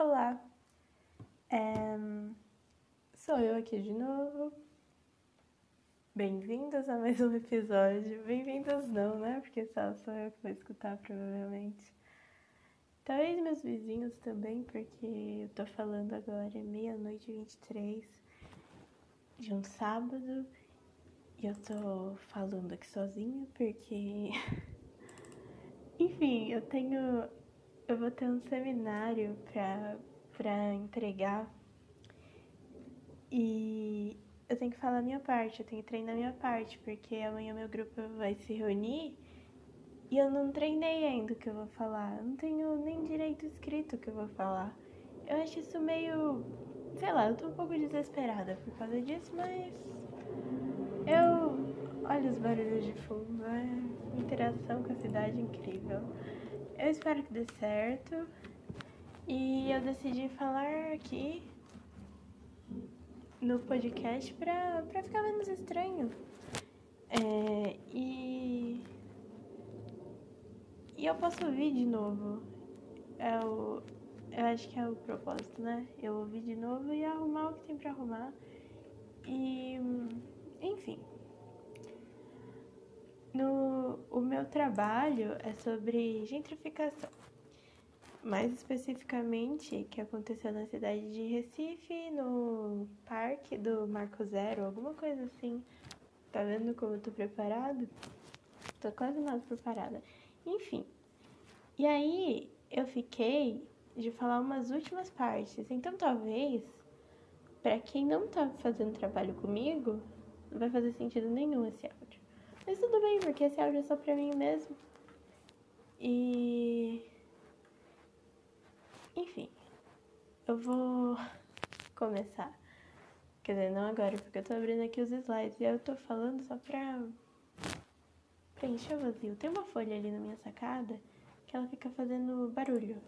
Olá, é... sou eu aqui de novo. Bem-vindos a mais um episódio. Bem-vindos não, né? Porque só sou eu que vou escutar provavelmente. Talvez meus vizinhos também, porque eu tô falando agora é meia-noite e 23 de um sábado e eu tô falando aqui sozinha porque. Enfim, eu tenho. Eu vou ter um seminário pra, pra entregar e eu tenho que falar a minha parte, eu tenho que treinar a minha parte, porque amanhã meu grupo vai se reunir e eu não treinei ainda o que eu vou falar. Eu não tenho nem direito escrito o que eu vou falar. Eu acho isso meio. Sei lá, eu tô um pouco desesperada por causa disso, mas. Eu. Olha os barulhos de fundo, é interação com a cidade incrível. Eu espero que dê certo. E eu decidi falar aqui no podcast pra, pra ficar menos estranho. É, e. E eu posso ouvir de novo. É o, eu acho que é o propósito, né? Eu ouvir de novo e arrumar o que tem pra arrumar. E. Enfim. No, o meu trabalho é sobre gentrificação mais especificamente que aconteceu na cidade de Recife, no parque do Marco Zero, alguma coisa assim. Tá vendo como eu tô preparado? Tô quase mais preparada. Enfim. E aí eu fiquei de falar umas últimas partes. Então talvez para quem não tá fazendo trabalho comigo, não vai fazer sentido nenhum esse áudio. Mas tudo bem, porque esse áudio é só pra mim mesmo. E enfim, eu vou começar. Quer dizer, não agora, porque eu tô abrindo aqui os slides e eu tô falando só pra preencher o vazio. Tem uma folha ali na minha sacada que ela fica fazendo barulho.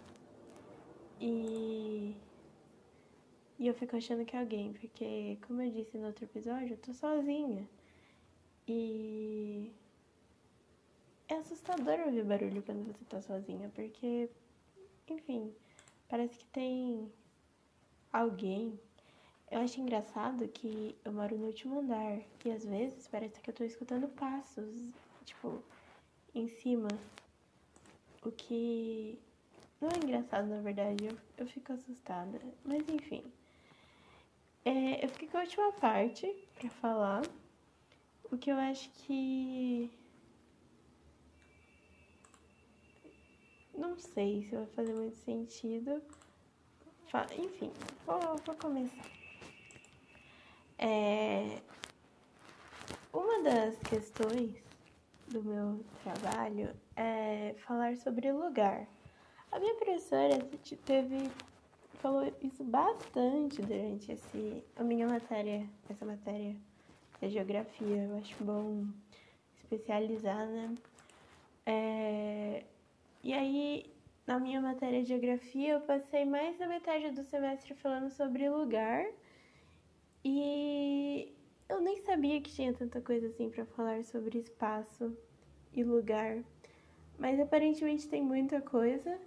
E. E eu fico achando que é alguém, porque, como eu disse no outro episódio, eu tô sozinha. E. É assustador ouvir barulho quando você tá sozinha, porque. Enfim parece que tem alguém. Eu acho engraçado que eu moro no último andar e às vezes parece que eu tô escutando passos, tipo, em cima. O que não é engraçado, na verdade, eu, eu fico assustada. Mas enfim. É, eu fiquei com a última parte pra falar. O que eu acho que não sei se vai fazer muito sentido. Enfim, vou, vou começar. É, uma das questões do meu trabalho é falar sobre lugar. A minha professora teve falou isso bastante durante esse a minha matéria, essa matéria da geografia. Eu acho bom especializar, né? É, e aí, na minha matéria de geografia, eu passei mais da metade do semestre falando sobre lugar. E eu nem sabia que tinha tanta coisa assim para falar sobre espaço e lugar. Mas aparentemente tem muita coisa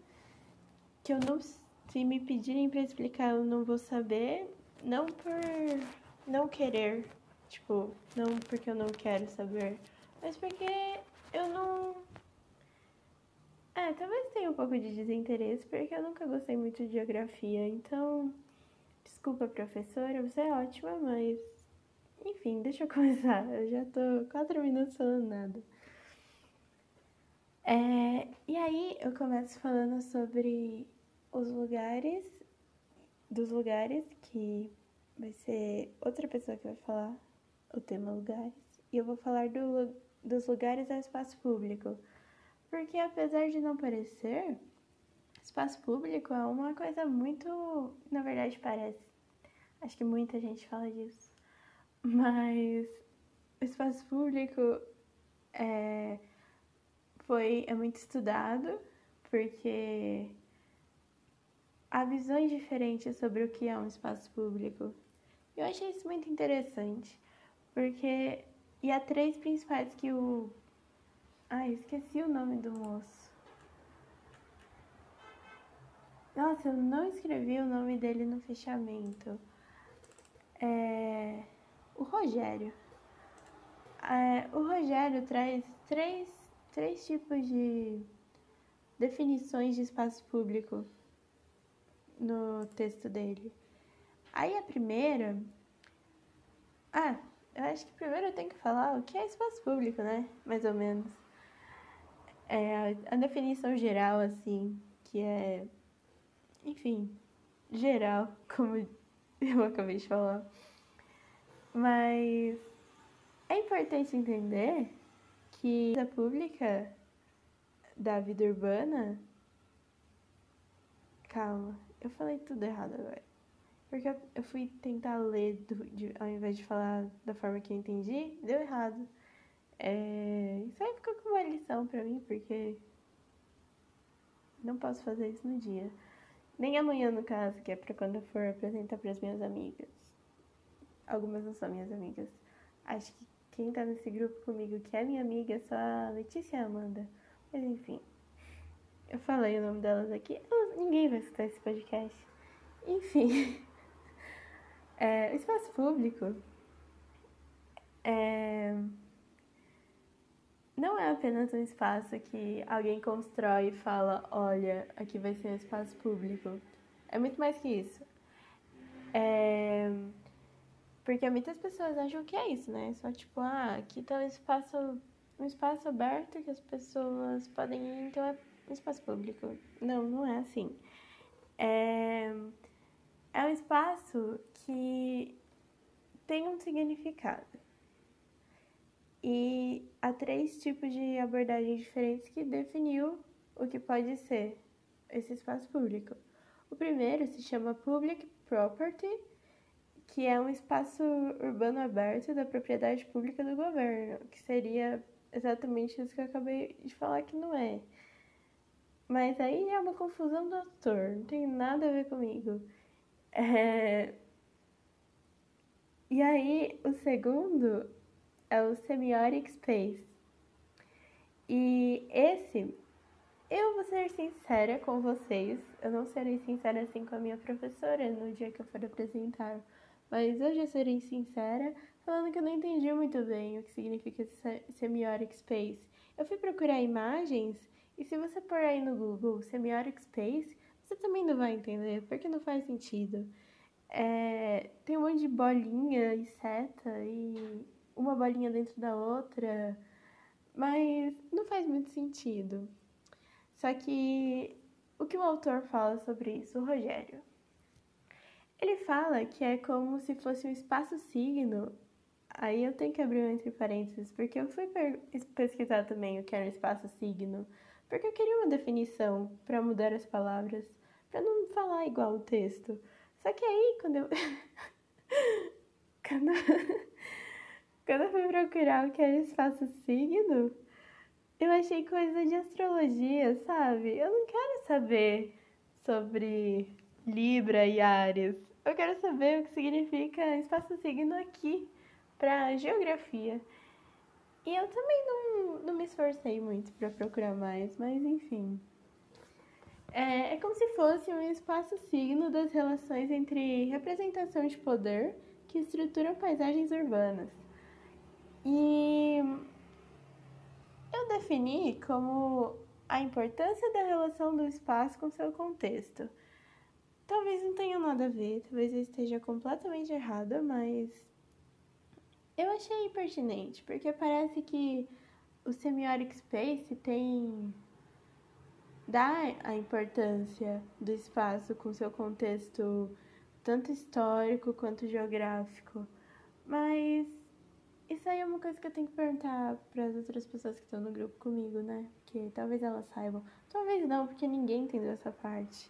que eu não se me pedirem para explicar, eu não vou saber, não por não querer, tipo, não porque eu não quero saber, mas porque eu não é, talvez tenha um pouco de desinteresse, porque eu nunca gostei muito de geografia, então. Desculpa, professora, você é ótima, mas. Enfim, deixa eu começar. Eu já tô quatro minutos falando nada. É, e aí eu começo falando sobre os lugares, dos lugares, que vai ser outra pessoa que vai falar o tema lugares, e eu vou falar do, dos lugares ao espaço público. Porque apesar de não parecer, espaço público é uma coisa muito. Na verdade, parece. Acho que muita gente fala disso. Mas o espaço público é, foi, é muito estudado porque há visões diferentes sobre o que é um espaço público. Eu achei isso muito interessante, porque e há três principais que o Ai, esqueci o nome do moço. Nossa, eu não escrevi o nome dele no fechamento. É... O Rogério. É, o Rogério traz três, três tipos de definições de espaço público no texto dele. Aí a primeira. Ah, eu acho que primeiro eu tenho que falar o que é espaço público, né? Mais ou menos. É a definição geral, assim, que é. Enfim, geral, como eu acabei de falar. Mas é importante entender que a pública da vida urbana. Calma, eu falei tudo errado agora. Porque eu fui tentar ler do, de, ao invés de falar da forma que eu entendi, deu errado. É, isso aí ficou com uma lição pra mim, porque não posso fazer isso no dia. Nem amanhã, no caso, que é pra quando eu for apresentar pras minhas amigas. Algumas não são minhas amigas. Acho que quem tá nesse grupo comigo que é minha amiga é só a Letícia e a Amanda. Mas enfim. Eu falei o nome delas aqui. Ninguém vai escutar esse podcast. Enfim. É, espaço público é, não é apenas um espaço que alguém constrói e fala: olha, aqui vai ser um espaço público. É muito mais que isso. É, porque muitas pessoas acham que é isso, né? Só tipo, ah, aqui tá um espaço, um espaço aberto que as pessoas podem ir, então é um espaço público. Não, não é assim. É, é um espaço que tem um significado. E há três tipos de abordagens diferentes que definiu o que pode ser esse espaço público. O primeiro se chama Public Property que é um espaço urbano aberto da propriedade pública do governo, que seria exatamente isso que eu acabei de falar que não é. Mas aí é uma confusão do autor, não tem nada a ver comigo. É... E aí, o segundo é o Semiotic Space. E esse, eu vou ser sincera com vocês, eu não serei sincera assim com a minha professora no dia que eu for apresentar mas eu já serei sincera, falando que eu não entendi muito bem o que significa semiotic space. Eu fui procurar imagens e se você pôr aí no Google semiotic space, você também não vai entender, porque não faz sentido. É, tem um monte de bolinha e seta e uma bolinha dentro da outra, mas não faz muito sentido. Só que o que o autor fala sobre isso, o Rogério? Ele fala que é como se fosse um espaço signo. Aí eu tenho que abrir um entre parênteses, porque eu fui pesquisar também o que era um espaço signo, porque eu queria uma definição para mudar as palavras, para não falar igual o texto. Só que aí, quando eu. quando... quando eu fui procurar o que era espaço signo, eu achei coisa de astrologia, sabe? Eu não quero saber sobre Libra e Ares eu quero saber o que significa espaço signo aqui para geografia. E eu também não, não me esforcei muito para procurar mais, mas enfim. É, é como se fosse um espaço signo das relações entre representação de poder que estruturam paisagens urbanas. E eu defini como a importância da relação do espaço com seu contexto. Talvez não tenha nada a ver, talvez eu esteja completamente errada, mas eu achei pertinente, porque parece que o semiotic space tem dá a importância do espaço com seu contexto tanto histórico quanto geográfico. Mas isso aí é uma coisa que eu tenho que perguntar para as outras pessoas que estão no grupo comigo, né? Porque talvez elas saibam, talvez não, porque ninguém entendeu essa parte.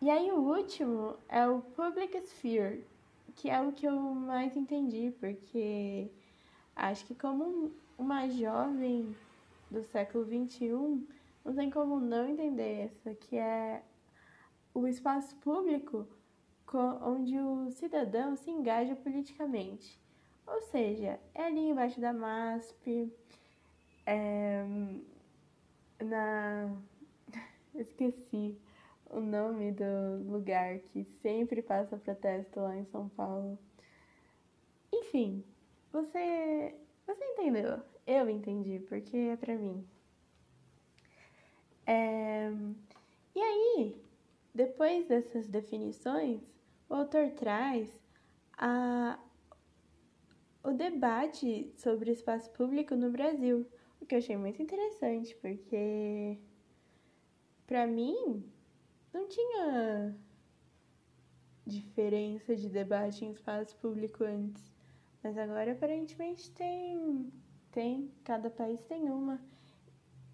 E aí o último é o Public Sphere, que é o que eu mais entendi, porque acho que como uma jovem do século XXI, não tem como não entender essa, que é o espaço público onde o cidadão se engaja politicamente. Ou seja, é ali embaixo da MASP, é, na. Esqueci o nome do lugar que sempre passa protesto lá em São Paulo. Enfim, você você entendeu? Eu entendi, porque é pra mim. É... E aí, depois dessas definições, o autor traz a... o debate sobre espaço público no Brasil, o que eu achei muito interessante, porque para mim não tinha diferença de debate em espaço público antes. Mas agora aparentemente tem. Tem. Cada país tem uma.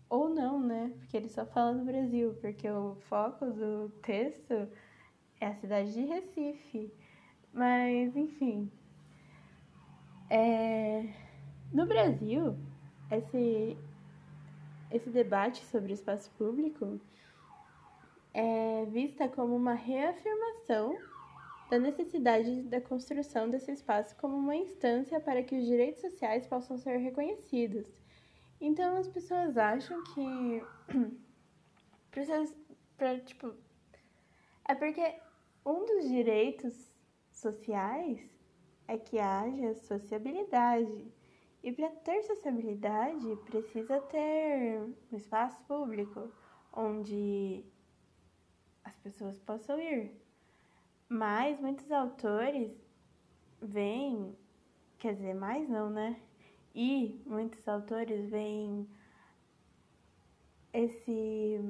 Ou não, né? Porque ele só fala no Brasil, porque o foco do texto é a cidade de Recife. Mas, enfim. É... No Brasil, esse, esse debate sobre espaço público é vista como uma reafirmação da necessidade da construção desse espaço como uma instância para que os direitos sociais possam ser reconhecidos. Então as pessoas acham que precisa para tipo é porque um dos direitos sociais é que haja sociabilidade. E para ter sociabilidade, precisa ter um espaço público onde pessoas possam ir. Mas muitos autores veem, quer dizer, mais não, né? E muitos autores veem esse,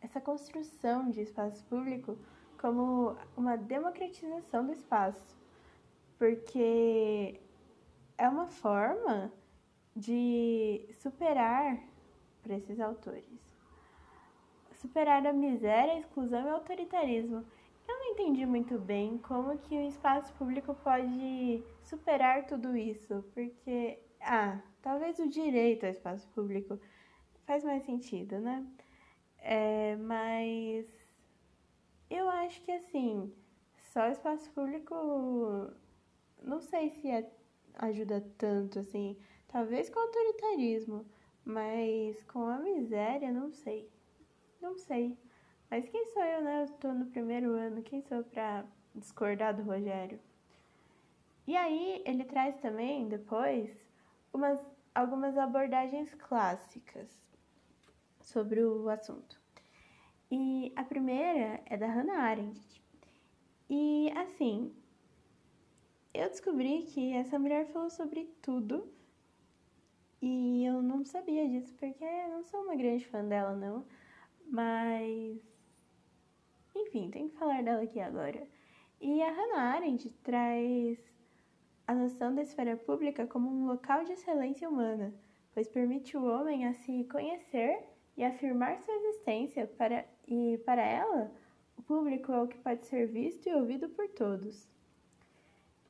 essa construção de espaço público como uma democratização do espaço, porque é uma forma de superar, para esses autores, superar a miséria, a exclusão e o autoritarismo eu não entendi muito bem como que o espaço público pode superar tudo isso, porque, ah, talvez o direito ao espaço público faz mais sentido, né? É, mas eu acho que assim, só o espaço público, não sei se é, ajuda tanto assim, talvez com o autoritarismo, mas com a miséria, não sei, não sei. Mas quem sou eu, né? Eu tô no primeiro ano, quem sou pra discordar do Rogério? E aí ele traz também, depois, umas, algumas abordagens clássicas sobre o assunto. E a primeira é da Hannah Arendt. E assim, eu descobri que essa mulher falou sobre tudo e eu não sabia disso porque eu não sou uma grande fã dela, não. Mas enfim, tem que falar dela aqui agora. E a Hannah Arendt traz a noção da esfera pública como um local de excelência humana, pois permite o homem a se conhecer e afirmar sua existência para e para ela o público é o que pode ser visto e ouvido por todos.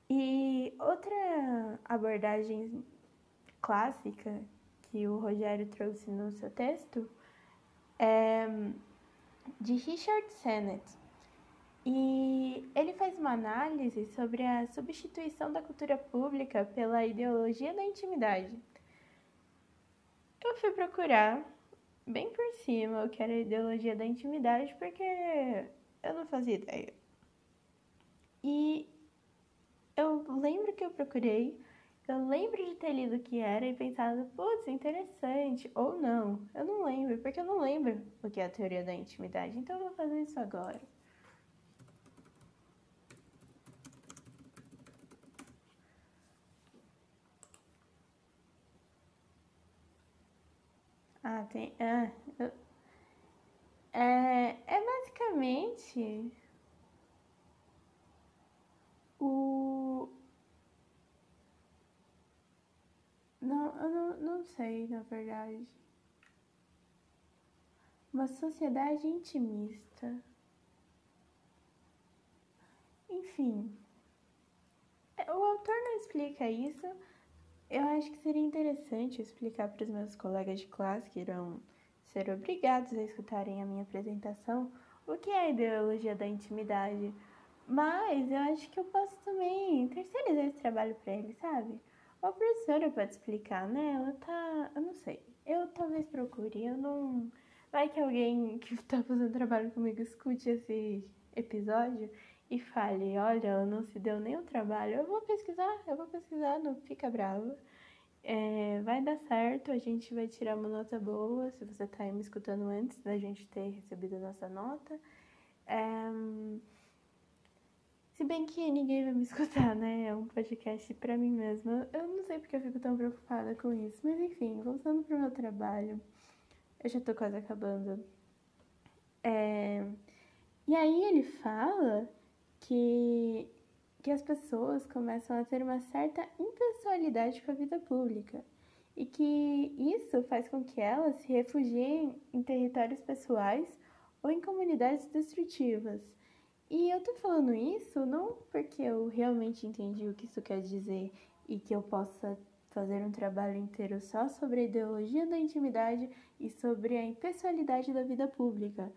E outra abordagem clássica que o Rogério trouxe no seu texto é de Richard Sennett. E ele faz uma análise sobre a substituição da cultura pública pela ideologia da intimidade. Eu fui procurar bem por cima o que era a ideologia da intimidade porque eu não fazia ideia. E eu lembro que eu procurei eu lembro de ter lido o que era e pensado, putz, interessante, ou não. Eu não lembro, porque eu não lembro o que é a teoria da intimidade, então eu vou fazer isso agora. Ah, tem. Ah, eu, é, é basicamente o Não, eu não, não sei, na verdade. Uma sociedade intimista. Enfim. É, o autor não explica isso. Eu acho que seria interessante explicar para os meus colegas de classe que irão ser obrigados a escutarem a minha apresentação o que é a ideologia da intimidade. Mas eu acho que eu posso também terceirizar esse trabalho para eles, sabe? A professora pode explicar, né? Ela tá. Eu não sei. Eu talvez procure. Eu não, vai que alguém que tá fazendo trabalho comigo escute esse episódio e fale, olha, não se deu nem o trabalho, eu vou pesquisar, eu vou pesquisar, não fica brava. É, vai dar certo, a gente vai tirar uma nota boa, se você tá aí me escutando antes da gente ter recebido a nossa nota. É, se bem que ninguém vai me escutar, né? É um podcast pra mim mesma. Eu não sei porque eu fico tão preocupada com isso. Mas enfim, voltando pro meu trabalho. Eu já tô quase acabando. É... E aí ele fala que, que as pessoas começam a ter uma certa impessoalidade com a vida pública. E que isso faz com que elas se refugiem em territórios pessoais ou em comunidades destrutivas. E eu tô falando isso não porque eu realmente entendi o que isso quer dizer e que eu possa fazer um trabalho inteiro só sobre a ideologia da intimidade e sobre a impessoalidade da vida pública,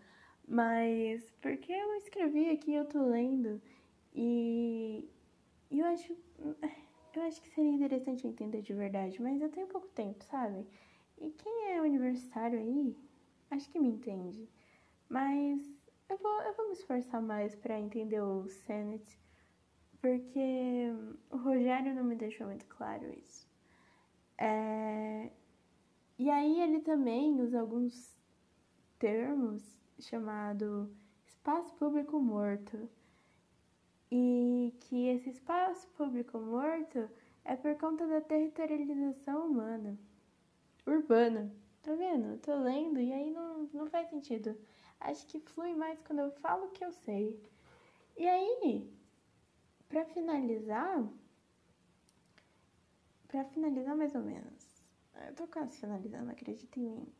mas porque eu escrevi aqui, eu tô lendo e eu acho eu acho que seria interessante entender de verdade, mas eu tenho pouco tempo, sabe? E quem é universitário aí, acho que me entende. Mas eu vou, eu vou me esforçar mais para entender o Senate, porque o Rogério não me deixou muito claro isso. É... E aí ele também usa alguns termos chamado espaço público morto. E que esse espaço público morto é por conta da territorialização humana, urbana. Tá vendo? Tô lendo e aí não, não faz sentido. Acho que flui mais quando eu falo o que eu sei. E aí, para finalizar, para finalizar mais ou menos, eu tô quase finalizando, acredita em mim.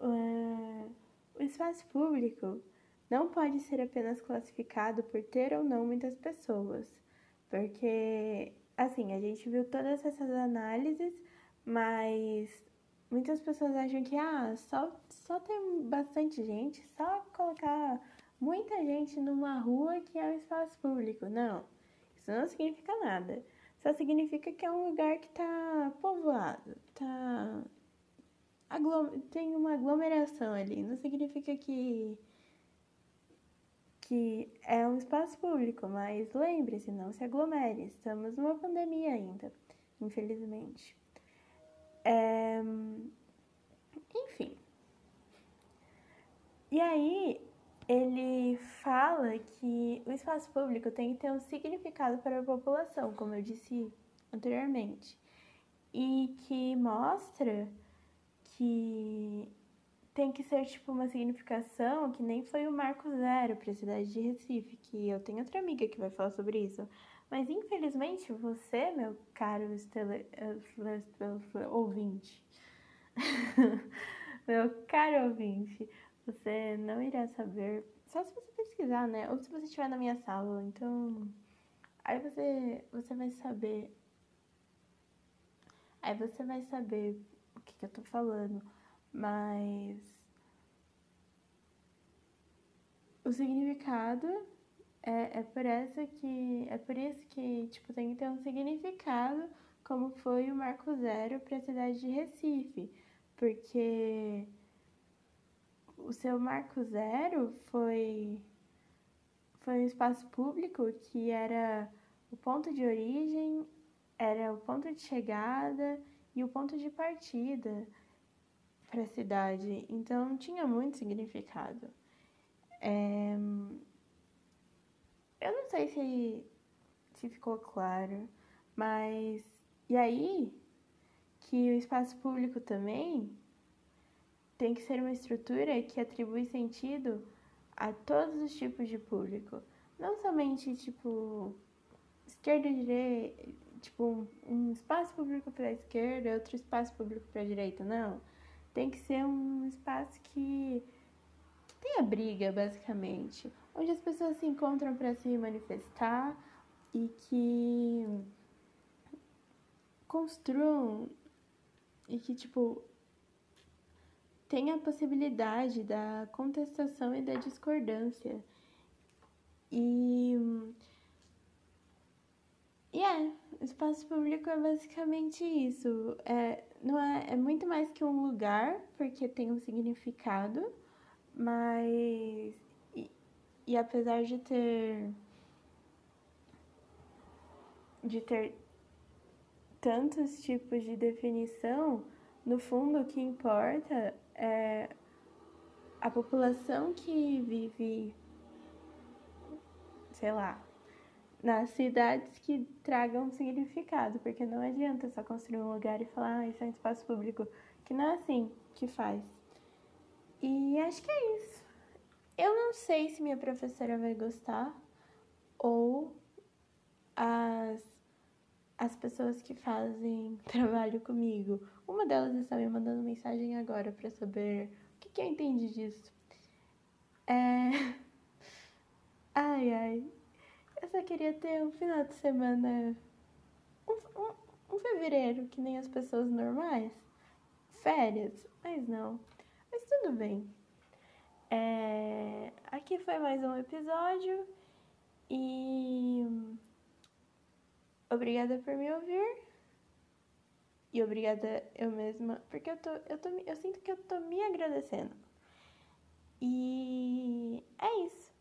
Uh, o espaço público não pode ser apenas classificado por ter ou não muitas pessoas, porque, assim, a gente viu todas essas análises, mas muitas pessoas acham que, ah, só, só tem bastante gente, só colocar muita gente numa rua que é um espaço público. Não, isso não significa nada. Só significa que é um lugar que tá povoado, tá. Tem uma aglomeração ali. Não significa que que é um espaço público, mas lembre-se, não se aglomere. Estamos numa pandemia ainda, infelizmente. Enfim. E aí, ele fala que o espaço público tem que ter um significado para a população, como eu disse anteriormente, e que mostra que tem que ser tipo uma significação que nem foi o marco zero para a cidade de Recife, que eu tenho outra amiga que vai falar sobre isso. Mas infelizmente você, meu caro estele... ouvinte, meu caro ouvinte, você não irá saber, só se você pesquisar, né? Ou se você estiver na minha sala, então aí você você vai saber Aí você vai saber o que, que eu tô falando. Mas o significado é, é por essa que é por isso que tipo tem que ter um significado como foi o marco zero para a cidade de Recife, porque o seu marco zero foi foi um espaço público que era o ponto de origem, era o ponto de chegada e o ponto de partida para a cidade, então tinha muito significado. É... Eu não sei se, se ficou claro, mas. E aí, que o espaço público também tem que ser uma estrutura que atribui sentido a todos os tipos de público. Não somente, tipo, esquerda e direita, tipo, um espaço público para a esquerda, outro espaço público para a direita, não tem que ser um espaço que, que tenha briga, basicamente. Onde as pessoas se encontram para se manifestar e que construam e que, tipo, tenha a possibilidade da contestação e da discordância. E. E é, espaço público é basicamente isso. É, não é, é muito mais que um lugar, porque tem um significado, mas. E, apesar de ter. de ter tantos tipos de definição, no fundo o que importa é a população que vive, sei lá, nas cidades que tragam significado, porque não adianta só construir um lugar e falar, ah, isso é um espaço público, que não é assim que faz. E acho que é isso. Eu não sei se minha professora vai gostar ou as, as pessoas que fazem trabalho comigo. Uma delas está me mandando mensagem agora para saber o que, que eu entendi disso. É. Ai, ai. Eu só queria ter um final de semana. Um, um, um fevereiro, que nem as pessoas normais. Férias, mas não. Mas tudo bem. É... Aqui foi mais um episódio e obrigada por me ouvir e obrigada eu mesma, porque eu tô, eu tô, eu sinto que eu tô me agradecendo. E é isso.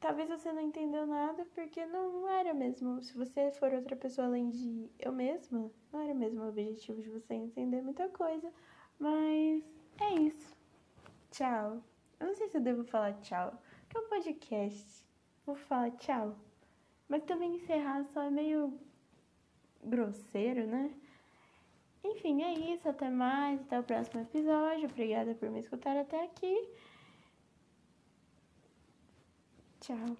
Talvez você não entendeu nada porque não, não era mesmo. Se você for outra pessoa além de eu mesma, não era mesmo o objetivo de você entender muita coisa. Mas é isso. Tchau. Eu não sei se eu devo falar tchau, porque é um podcast. Vou falar tchau. Mas também encerrar só é meio grosseiro, né? Enfim, é isso. Até mais. Até o próximo episódio. Obrigada por me escutar até aqui. Tchau.